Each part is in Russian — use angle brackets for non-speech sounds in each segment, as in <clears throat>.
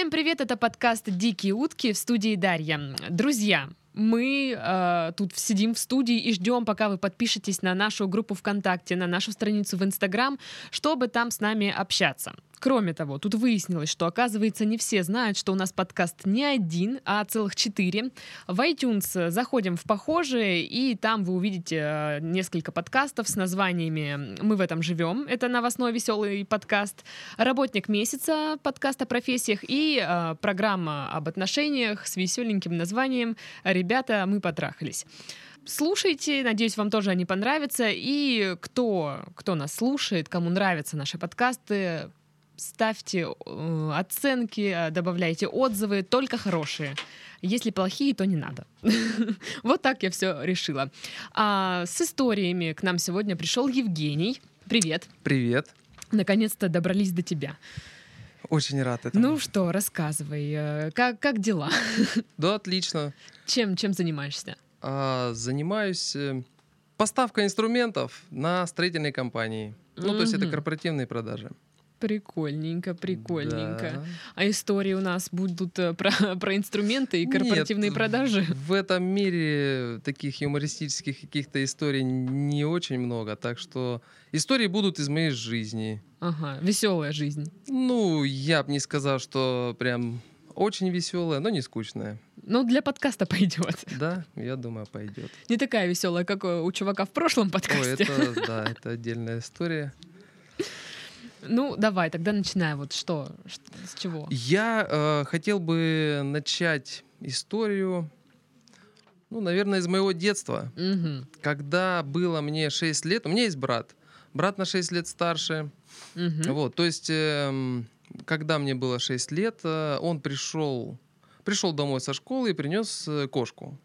Всем привет, это подкаст «Дикие утки» в студии Дарья. Друзья, мы э, тут сидим в студии и ждем, пока вы подпишетесь на нашу группу ВКонтакте, на нашу страницу в Инстаграм, чтобы там с нами общаться. Кроме того, тут выяснилось, что, оказывается, не все знают, что у нас подкаст не один, а целых четыре. В iTunes заходим в похожие, и там вы увидите э, несколько подкастов с названиями «Мы в этом живем». Это новостной веселый подкаст. «Работник месяца» — подкаст о профессиях. И э, программа об отношениях с веселеньким названием «Ребята, мы потрахались». Слушайте, надеюсь, вам тоже они понравятся. И кто, кто нас слушает, кому нравятся наши подкасты, ставьте э, оценки, э, добавляйте отзывы, только хорошие. Если плохие, то не надо. <laughs> вот так я все решила. А с историями к нам сегодня пришел Евгений. Привет. Привет. Наконец-то добрались до тебя. Очень рад этому. Ну что, рассказывай, э, как, как дела? <laughs> Да, отлично. Чем, чем занимаешься? А, занимаюсь э, поставкой инструментов на строительной компании. Ну, то есть это корпоративные продажи. Прикольненько, прикольненько. Да. А истории у нас будут э, про, <laughs> про инструменты и корпоративные Нет, продажи? <laughs> В этом мире таких юмористических каких-то историй не очень много, так что истории будут из моей жизни. Ага, веселая жизнь. Ну, я бы не сказал, что прям очень веселая, но не скучная. Ну, для подкаста <laughs> пойдет. Да, я думаю, пойдет. Не такая веселая, как у чувака в прошлом подкасте. Ой, это, да, это отдельная история. Ну, давай, тогда начинай. Вот что, с чего? Я э, хотел бы начать историю, ну, наверное, из моего детства. Угу. Когда было мне 6 лет, у меня есть брат. Брат на 6 лет старше. Угу. Вот, то есть, э, когда мне было 6 лет, э, он пришел, пришел домой со школы и принес э, кошку.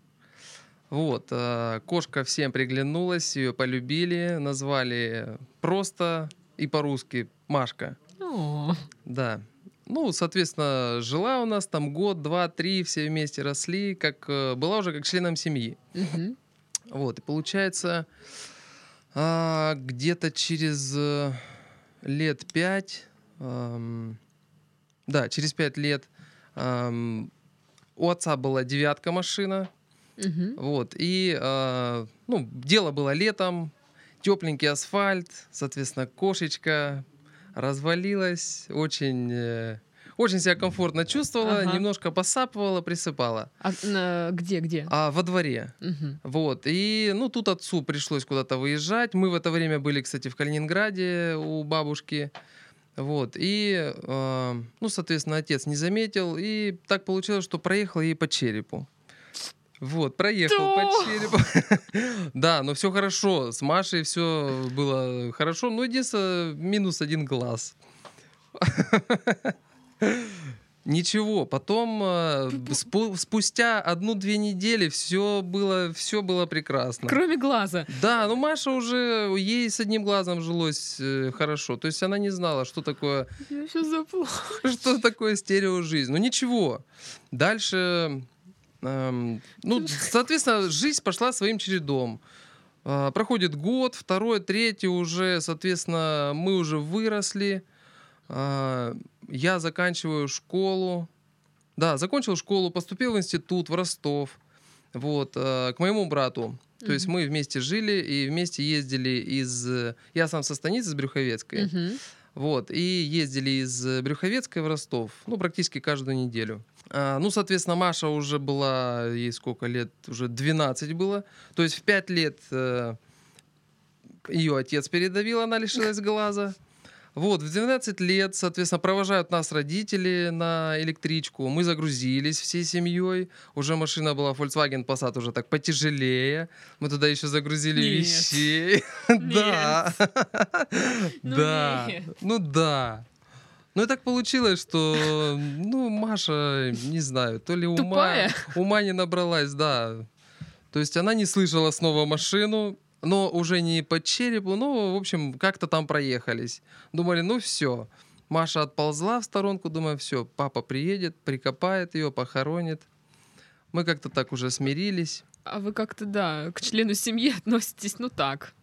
Вот, э, кошка всем приглянулась, ее полюбили, назвали просто и по-русски Машка. О. Да. Ну, соответственно, жила у нас там год, два, три, все вместе росли, как э, была уже как членом семьи. Угу. Вот, и получается, а, где-то через э, лет пять, эм, да, через пять лет эм, у отца была девятка машина, угу. вот, и, э, ну, дело было летом, тепленький асфальт, соответственно, кошечка развалилась, очень, э, очень себя комфортно чувствовала, ага. немножко посапывала, присыпала. А на, где, где? А во дворе. Угу. Вот. И, ну, тут отцу пришлось куда-то выезжать. Мы в это время были, кстати, в Калининграде у бабушки. Вот. И, э, ну, соответственно, отец не заметил. И так получилось, что проехал ей по черепу. Вот, проехал по черепу. <laughs> да, но все хорошо. С Машей все было хорошо. Но единственное, минус один глаз. <laughs> Ничего, потом э, спу- спустя одну-две недели все было, все было прекрасно. Кроме глаза. Да, ну Маша уже, ей с одним глазом жилось э, хорошо. То есть она не знала, что такое... Я сейчас заплачу. Что такое стерео жизнь. Ну ничего. Дальше Эм, ну, <laughs> соответственно, жизнь пошла своим чередом. Э, проходит год, второй, третий уже, соответственно, мы уже выросли. Э, я заканчиваю школу. Да, закончил школу, поступил в институт в Ростов. Вот, э, к моему брату. То mm-hmm. есть мы вместе жили и вместе ездили из... Я сам со станицы, из Брюховецкой. Mm-hmm. Вот, и ездили из Брюховецкой в Ростов, ну, практически каждую неделю. А, ну, соответственно, Маша уже была, ей сколько лет? Уже 12 было. То есть в 5 лет э, ее отец передавил, она лишилась глаза. Вот, в 12 лет, соответственно, провожают нас родители на электричку. Мы загрузились всей семьей. Уже машина была Volkswagen Passat уже так потяжелее. Мы туда еще загрузили Нет. вещей. <laughs> Да. <laughs> Ну Да. нет. Ну да. Ну и так получилось, что, ну, Маша, не знаю, то ли ума, Тупая? ума не набралась, да. То есть она не слышала снова машину, но уже не по черепу, ну, в общем, как-то там проехались. Думали, ну все. Маша отползла в сторонку, думаю, все, папа приедет, прикопает ее, похоронит. Мы как-то так уже смирились. А вы как-то, да, к члену семьи <laughs> относитесь, ну так.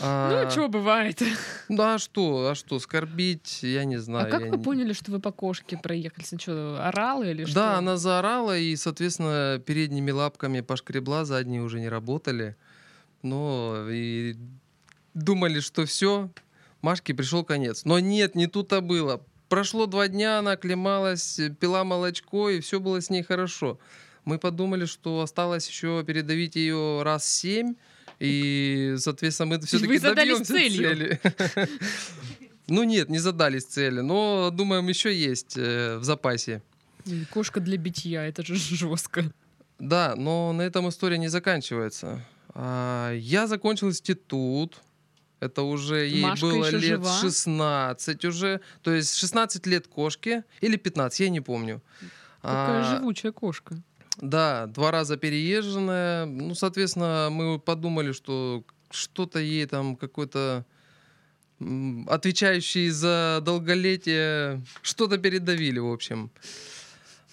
А, Ну, что бывает. Ну а что, а что, скорбить, я не знаю. А как вы не- поняли, что вы по кошке проехали? Что, орала или что? Да, она заорала, и, соответственно, передними лапками пошкребла, задние уже не работали. Но и думали, что все, Машке пришел конец. Но нет, не тут-то было. Прошло два дня, она оклемалась, пила молочко, и все было с ней хорошо. Мы подумали, что осталось еще передавить ее раз семь, и, соответственно, мы все-таки добьемся цели. <laughs> Ну нет, не задались цели, но думаем, еще есть э, в запасе. Кошка для битья, это же <laughs> жестко. Да, но на этом история не заканчивается. А, Я закончил институт. Это уже ей Машка было лет жива? 16 уже. То есть 16 лет кошке или 15, я не помню. Такая А, живучая кошка. Да, два раза переезженная. Ну, соответственно, мы подумали, что что-то ей там какой-то отвечающий за долголетие, что-то передавили, в общем.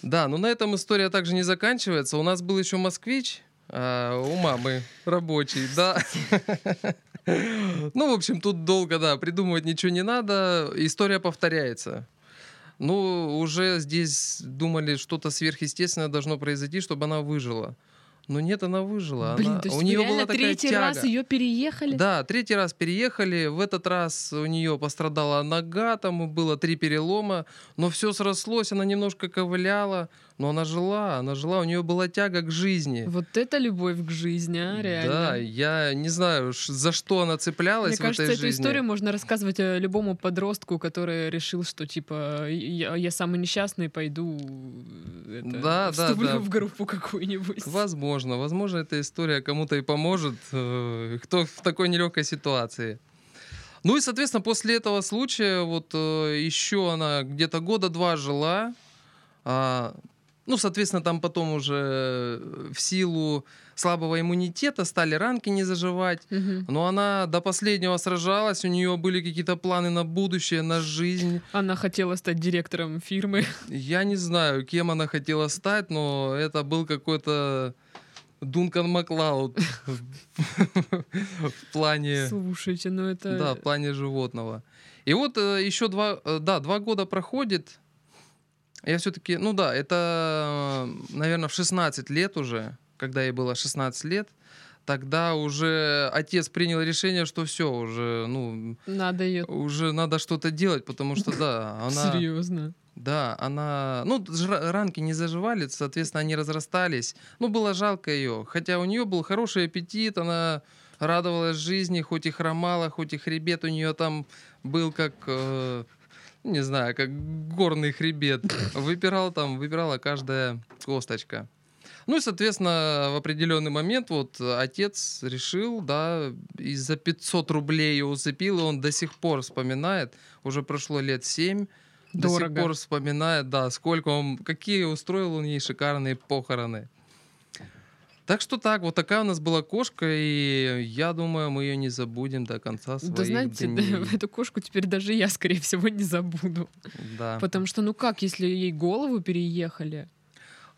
Да, но на этом история также не заканчивается. У нас был еще москвич, а у мамы рабочий, да. <laughs> Ну, в общем, тут долго, да, придумывать ничего не надо. История повторяется. Ну, уже здесь думали, что-то сверхъестественное должно произойти, чтобы она выжила. Но нет, она выжила. Блин, Она- то есть у нее была такая третий тяга. раз ее переехали? Да, третий раз переехали. В этот раз у нее пострадала нога, там было три перелома, но все срослось, она немножко ковыляла, но она жила, она жила, у нее была тяга к жизни. Вот это любовь к жизни, а, реально. Да, я не знаю, за что она цеплялась Мне в кажется, этой эту жизни. историю можно рассказывать э, любому подростку, который решил, что типа я, я самый несчастный, пойду э, это, Да, да, да. в группу какую-нибудь. Возможно, возможно, эта история кому-то и поможет, э, кто в такой нелегкой ситуации. Ну и, соответственно, после этого случая вот э, еще она где-то года два жила. А, ну, соответственно, там потом уже в силу слабого иммунитета стали ранки не заживать. Мгм. Но она до последнего сражалась, у нее были какие-то планы на будущее, на жизнь. Она хотела стать директором фирмы. Я не знаю, кем она хотела стать, но это был какой-то Дункан Маклауд в плане, Слушайте, ну это... да, в плане животного. И вот э, еще два, э, да, два года проходит. Я все-таки, ну да, это, наверное, в 16 лет уже, когда ей было 16 лет, тогда уже отец принял решение, что все, уже, ну, Надо ее... уже надо что-то делать, потому что, да, она... <laughs> Серьезно. Да, она... Ну, ранки не заживали, соответственно, они разрастались. Ну, было жалко ее. Хотя у нее был хороший аппетит, она радовалась жизни, хоть и хромала, хоть и хребет у нее там был как... э, не знаю, как горный хребет. <laughs> Выпирал там, выпирала каждая косточка. Ну и, соответственно, в определенный момент вот отец решил, да, и за 500 рублей ее усыпил, и он до сих пор вспоминает, уже прошло лет 7, до сих Дорого. пор вспоминает, да, сколько он, какие устроил он ей шикарные похороны. Так что так, вот такая у нас была кошка, и я думаю, мы ее не забудем до конца своих Да знаете, дней. эту кошку теперь даже я, скорее всего, не забуду. Да. Потому что, ну как, если ей голову переехали?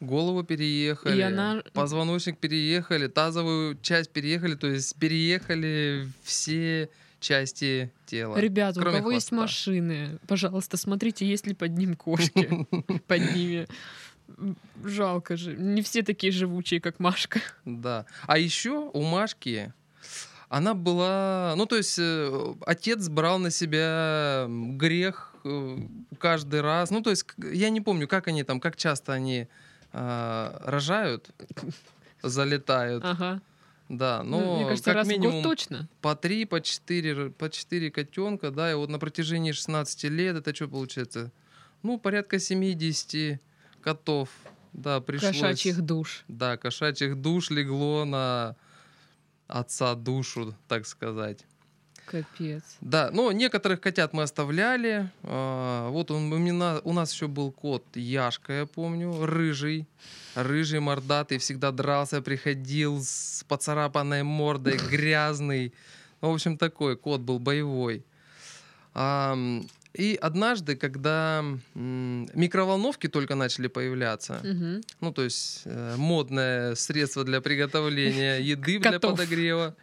Голову переехали, И она- позвоночник переехали, тазовую часть переехали, то есть переехали все части тела. Ребята, у кого есть хвоста. машины, пожалуйста, смотрите, есть ли под ним кошки. <laughs> Под ними. Жалко же. Не все такие живучие, как Машка. Да. А еще у Машки она была, ну то есть э, отец брал на себя грех э, каждый раз. Ну то есть я не помню, как они там, как часто они а, рожают, <laughs> залетают. Ага. Да, Ну, но Мне кажется, как раз в минимум год точно. по три, по четыре, по четыре котенка, да, и вот на протяжении 16 лет это что получается? Ну, порядка 70 котов, да, пришлось. Кошачьих душ. Да, кошачьих душ легло на отца душу, так сказать. Капец. Да, но некоторых котят мы оставляли. А, Вот он, у, меня, у нас еще был кот Яшка, я помню, рыжий. Рыжий, мордатый, всегда дрался, приходил с поцарапанной мордой, <laughs> грязный. Ну, в общем, такой кот был боевой. Ам, И однажды, когда микроволновки только начали появляться, Мгм. ну, то есть э, модное средство для приготовления еды для подогрева,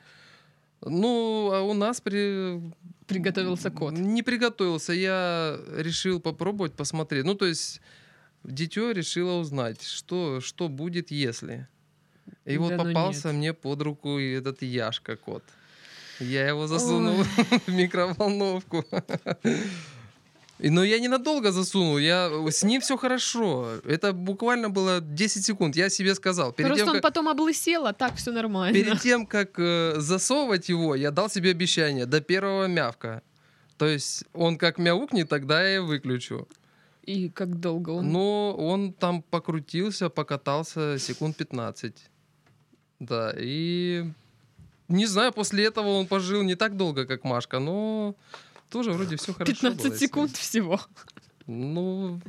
ну, а у нас при... Приготовился кот. Не приготовился, я решил попробовать, посмотреть. Ну, то есть дитё решило узнать, что, что будет, если. И вот Да ну попался нет. мне под руку этот Яшка кот. Я его засунул <laughs> в микроволновку. Но я ненадолго засунул, я, с ним все хорошо. Это буквально было 10 секунд. Я себе сказал. Перед Просто тем, он как, потом облысел, а так все нормально. перед тем, как э, засовывать его, я дал себе обещание до первого мявка. То есть он как мяукнет, тогда я и выключу. И как долго он... Но он там покрутился, покатался секунд 15. Да, и не знаю, после этого он пожил не так долго, как Машка, но тоже вроде все хорошо. 15 было секунд всего. Ну,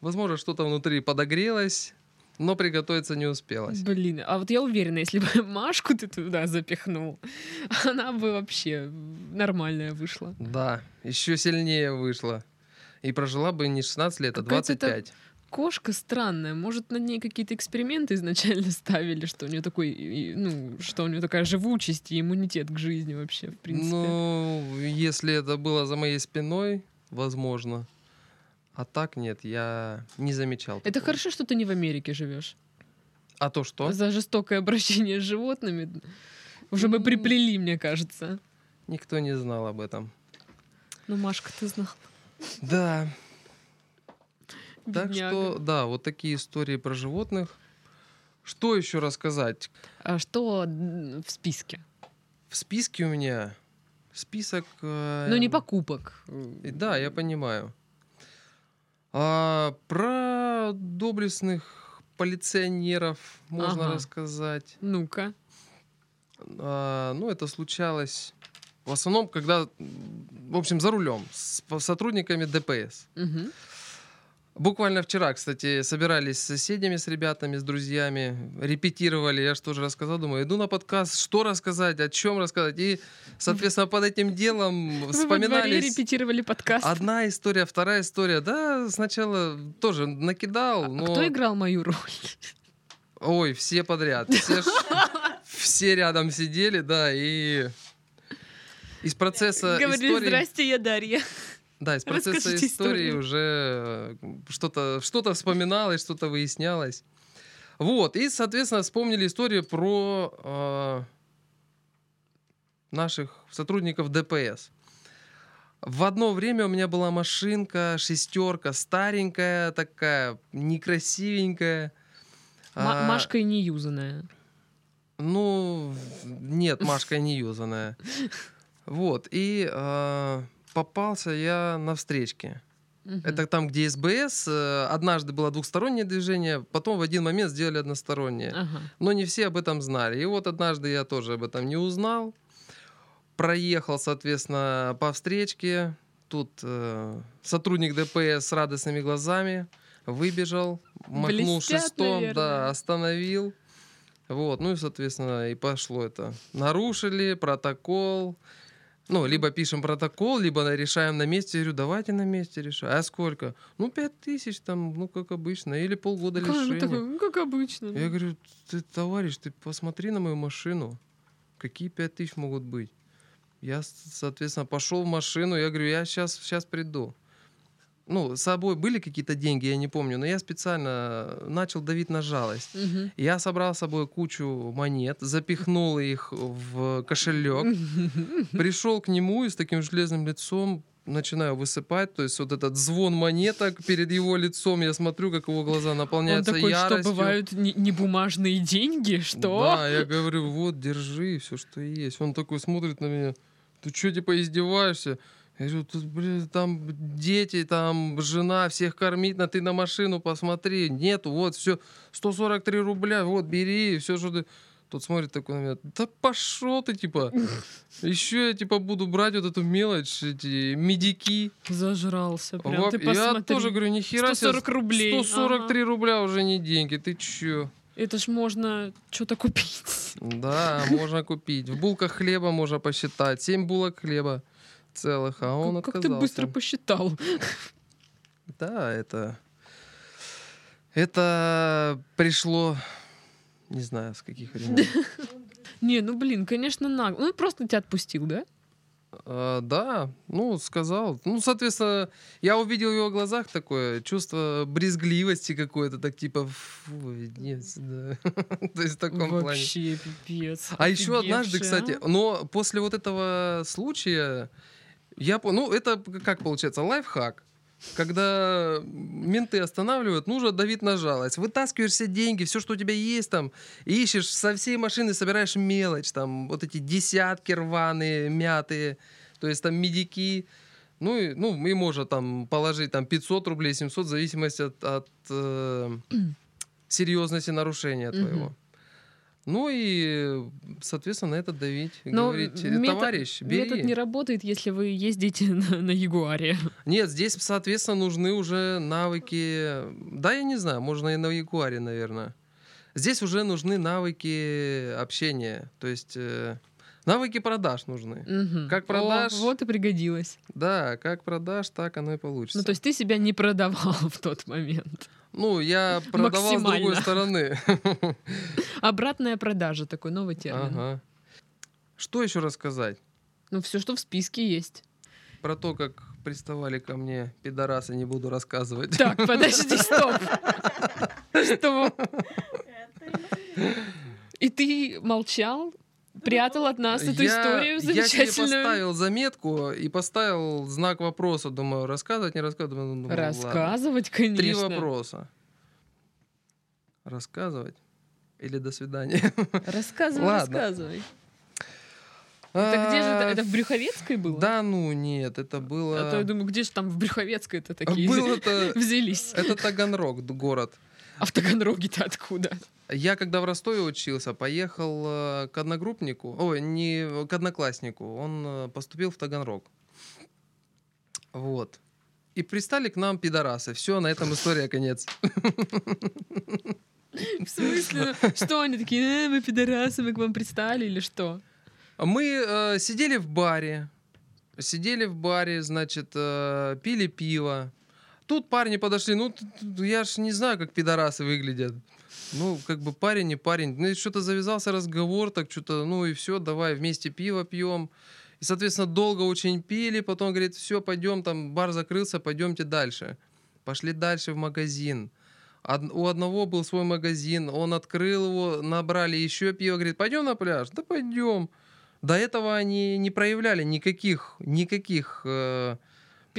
возможно, что-то внутри подогрелось, но приготовиться не успелось. Блин, а вот я уверена, если бы <laughs> Машку ты туда запихнул, <laughs> она бы вообще нормальная вышла. Да, еще сильнее вышло. И прожила бы не 16 лет, а Какая-то это 25. Кошка странная. Может, над ней какие-то эксперименты изначально <laughs> ставили, что у нее такой, ну, что у нее такая живучесть и иммунитет к жизни вообще, в принципе. Ну, если это было за моей спиной, возможно. А так нет, я не замечал. Это такого. хорошо, что ты не в Америке живешь. А то что? За жестокое обращение с животными уже бы М. приплели, мне кажется. Никто не знал об этом. Ну, Машка, ты знал. Да, так Бедняга. что, да, вот такие истории про животных. Что еще рассказать? А что в списке? В списке у меня список... э, Ну, не покупок. и Да, я понимаю. А, про доблестных полиционеров можно Ага. рассказать. Ну-ка. А, ну, это случалось в основном, когда, в общем, за рулем с сотрудниками ДПС. Мгм. Буквально вчера, кстати, собирались с соседями, с ребятами, с друзьями, репетировали. Я что же рассказал, думаю, иду на подкаст, что рассказать, о чем рассказать. И, соответственно, под этим делом <laughs> Вы вспоминались репетировали подкаст. одна история, вторая история. Да, сначала тоже накидал, А но... кто играл мою роль? Ой, все подряд. <laughs> Все, все рядом сидели, да, и из процесса Говорили, истории... здрасте, я Дарья. Да, из процесса Расскажите истории историю. уже э, что-то что вспоминалось, что-то выяснялось. Вот, и, соответственно, вспомнили историю про э, наших сотрудников ДПС. В одно время у меня была машинка, шестерка, старенькая такая, некрасивенькая. Ма- А, Машка и неюзанная. ну, нет, Машка не юзанная. <laughs> Вот, и э, попался я на встречке. Мгм. Это там, где СБС. э, Однажды было двухстороннее движение, потом в один момент сделали одностороннее. Ага. Но не все об этом знали. И вот однажды я тоже об этом не узнал. Проехал, соответственно, по встречке. Тут э, сотрудник ДПС с радостными глазами выбежал, махнул Блестят, шестом, наверное. да, остановил. Вот, ну и, соответственно, и пошло это. Нарушили протокол. Ну, либо пишем протокол, либо решаем на месте. Я говорю, давайте на месте решаем. А сколько? Ну, пять тысяч там, ну, как обычно. Или полгода Как, лишения. такой, ну, как обычно. Я говорю, ты, товарищ, ты посмотри на мою машину. Какие пять тысяч могут быть? Я, соответственно, пошел в машину. Я говорю, я сейчас, сейчас приду. Ну, с собой были какие-то деньги, я не помню, но я специально начал давить на жалость. Мгм. Я собрал с собой кучу монет, запихнул их в кошелек, <laughs> пришел к нему и с таким железным лицом начинаю высыпать, то есть вот этот звон монеток перед его лицом, я смотрю, как его глаза Он наполняются такой, яростью. что бывают не, не бумажные деньги? Что? Да, я говорю, вот, держи, все, что есть. Он такой смотрит на меня, ты что, типа, издеваешься? Я говорю, тут, блин, там дети, там жена, всех кормить, на ты на машину посмотри. Нету, вот, все, 143 рубля, вот, бери, все, что ты... Тот смотрит такой на меня, да пошел ты, типа. <laughs> Еще я, типа, буду брать вот эту мелочь, эти медики. Зажрался. Прям Во- ты я тоже говорю, нихера себе, 140 рублей. 143 рубля уже не деньги, ты чё? Это ж можно что-то купить. Да, можно купить. В булках хлеба можно посчитать. 7 булок хлеба. Целых, а он как, как отказался. ты быстро посчитал. Да, это... Это пришло... Не знаю, с каких времен. Не, ну блин, конечно, нагло. Ну, просто тебя отпустил, да? А, да, ну, сказал. Ну, соответственно, я увидел в его глазах такое чувство брезгливости какое-то, так типа, фу, нет, да. <laughs> То есть в таком плане. Вообще пипец. А еще однажды, Офигевший, кстати, а? но после вот этого случая, я, по- ну, это как получается, лайфхак. Когда менты останавливают, нужно давить на жалость. Вытаскиваешь все деньги, все, что у тебя есть там, ищешь со всей машины, собираешь мелочь, там, вот эти десятки рваные, мятые, то есть там медики. Ну, и, ну, и можно там положить там 500 рублей, 700, в зависимости от, от, э, <clears throat> серьезности нарушения твоего. Ну и, соответственно, на это давить. Но говорить, метод- товарищ, бери. Метод не работает, если вы ездите <laughs> на, на Ягуаре. Нет, здесь, соответственно, нужны уже навыки. Да, я не знаю, можно и на Ягуаре, наверное. Здесь уже нужны навыки общения. То есть э, навыки продаж нужны. Мгм. Как О, продашь? вот и пригодилось. Да, как продашь, так оно и получится. Ну, то есть ты себя не продавал <laughs> в тот момент. Ну, я продавал с другой стороны. Обратная продажа, такой новый термин. Ага. Что еще рассказать? Ну, все, что в списке есть. Про то, как приставали ко мне пидорасы, не буду рассказывать. Так, подожди, стоп. <laughs> Стоп. И ты молчал, прятал от нас эту Я- историю Я себе замечательную. поставил заметку и поставил знак вопроса. Думаю, рассказывать, не рассказывать. Думаю, ну, ладно. Рассказывать, конечно. Три вопроса. Рассказывать или до свидания? <laughs> Рассказывай, Ладно. рассказывай. Это где же это? Это в Брюховецкой было? Да, ну нет, это было... А то я думаю, где же там в Брюховецкой-то такие Было-то... <laughs> взялись? Это Таганрог, город. А в Таганроге-то откуда? Я когда в Ростове учился, поехал э, к одногруппнику, ой, не к однокласснику, он э, поступил в Таганрог. Вот. И пристали к нам пидорасы. Все, на этом история конец. В смысле? Что они такие, «Э, мы пидорасы, мы к вам пристали или что? Мы э, сидели в баре, сидели в баре, значит, э, пили пиво. Тут парни подошли, ну, я ж не знаю, как пидорасы выглядят. Ну, как бы парень не парень. Ну, и что-то завязался разговор, так что-то, ну и все, давай вместе пиво пьем. И, соответственно, долго очень пили, потом говорит, все, пойдем, там бар закрылся, пойдемте дальше. Пошли дальше в магазин. Од- у одного был свой магазин, он открыл его, набрали еще пиво, говорит, пойдем на пляж? Да пойдем. До этого они не проявляли никаких, никаких э,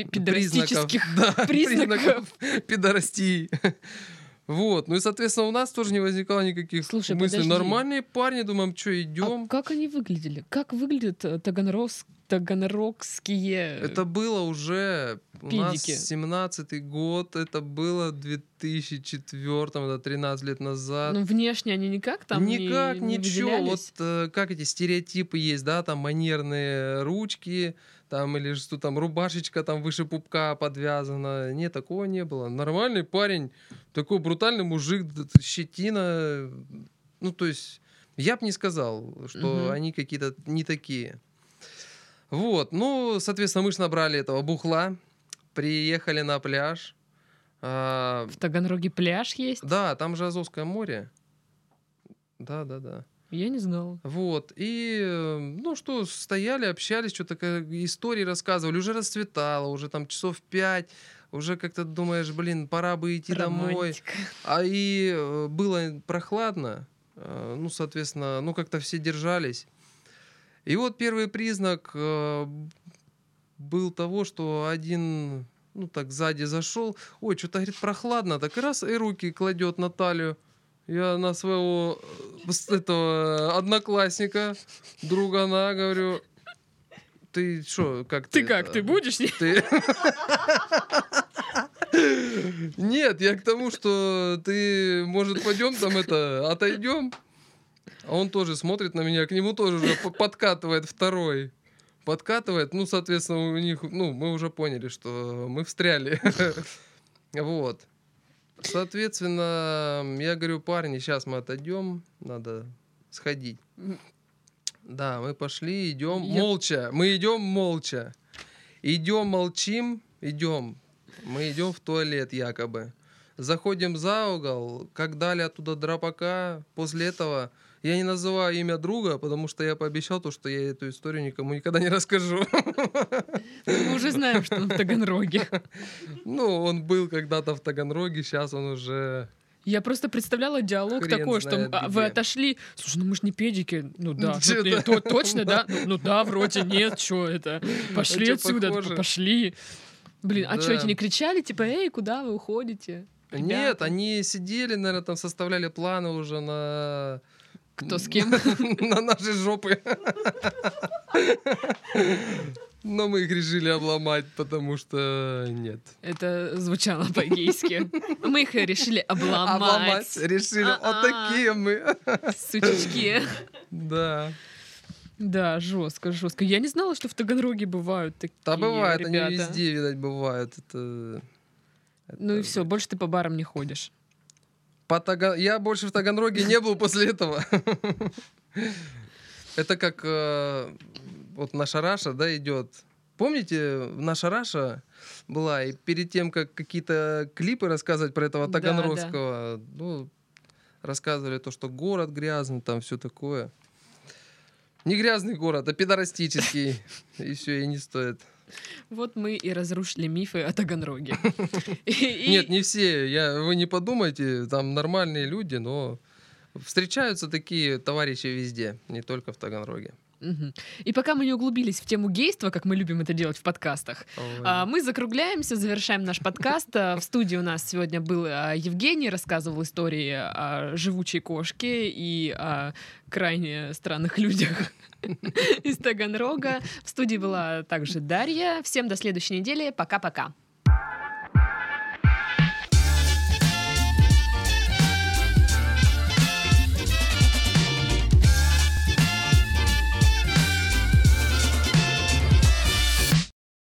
Признаков, Пидорастических <laughs> да, <laughs> признаков. признаков пидорастии. <laughs> Вот, ну и, соответственно, у нас тоже не возникало никаких Слушай, мыслей. подожди. Нормальные парни, думаем, что А идем. как они выглядели? Как выглядят э, таганрос- таганрогские... Это было уже у Пидики. нас 17-й год, это было в 2004 это 13 лет назад. Ну, внешне они никак там не- Никак, не ничего. Вот выделялись? э, как эти стереотипы есть, да, там манерные ручки, там или что там рубашечка там выше пупка подвязана. Нет, такого не было. Нормальный парень, такой брутальный мужик, щетина. Ну, то есть, я бы не сказал, что Мгм. они какие-то не такие. Вот, ну, соответственно, мы же набрали этого бухла, приехали на пляж. А, В Таганроге пляж есть? да, там же Азовское море. Да, да, да. Я не знала. Вот. И, э, ну что, стояли, общались, что-то истории рассказывали. Уже расцветало, уже там часов пять. Уже как-то думаешь, блин, пора бы идти домой. Романтика. А и э, было прохладно. э, Ну, соответственно, ну как-то все держались. И вот первый признак был того, что один, ну так, сзади зашел. Ой, что-то, говорит, прохладно. Так и раз, и руки кладет на талию. Я на своего э, этого одноклассника, другана, говорю, ты что, как ты? Ты как, это?» ты будешь? <laughs> Ты... Нет, я к тому, что ты, может, пойдем там это, отойдем. А он тоже смотрит на меня, к нему тоже уже подкатывает второй. Подкатывает, ну, соответственно, у них, ну, мы уже поняли, что мы встряли. <laughs> Вот. Соответственно, я говорю, парни, сейчас мы отойдем, надо сходить. Да, мы пошли, идем Я- молча. Мы идем молча. Идем, молчим, идем. Мы идем в туалет якобы. Заходим за угол, как дали оттуда драпака. После этого я не называю имя друга, потому что я пообещал то, что я эту историю никому никогда не расскажу. Мы уже знаем, что он в Таганроге. Ну, он был когда-то в Таганроге, сейчас он уже Я просто представляла диалог Хрен такой, что а, вы где. отошли. Слушай, ну мы ж не педики. Ну да. <laughs> ну, то- <laughs> точно, да? Ну, ну да, вроде нет, что это. Пошли чё, отсюда, похоже? пошли. Блин, а что, эти не кричали, типа, эй, куда вы уходите? Нет, Ребята. они сидели, наверное, там составляли планы уже на... Кто с кем? <laughs> На наши жопы. Но мы их решили обломать, потому что нет. Это звучало по-гейски. Мы их решили обломать. Обломать решили. Вот такие мы. Сучечки. Да. Да, жестко, жестко. Я не знала, что в Таганроге бывают такие Да бывает, они ребята. везде, видать, бывают. Это... Ну и все, больше ты по барам не ходишь. По Тага- Я больше в Таганроге не был после этого. <laughs> Это как э, вот наша Раша, да, идет. Помните, наша Раша была, и перед тем, как какие-то клипы рассказывать про этого Да, Таганрогского, ну, рассказывали то, что город грязный, там все такое. Не грязный город, а пидорастический. <laughs> И все, и не стоит. Вот мы и разрушили мифы о Таганроге. <laughs> Нет, не все. Я, вы не подумайте, там нормальные люди, но встречаются такие товарищи везде, не только в Таганроге. И пока мы не углубились в тему гейства, как мы любим это делать в подкастах, а, мы закругляемся, завершаем наш подкаст. А, В студии у нас сегодня был а, Евгений, рассказывал истории о живучей кошке и о крайне странных людях <laughs> из Таганрога. В студии была также Дарья. Всем до следующей недели. Пока-пока.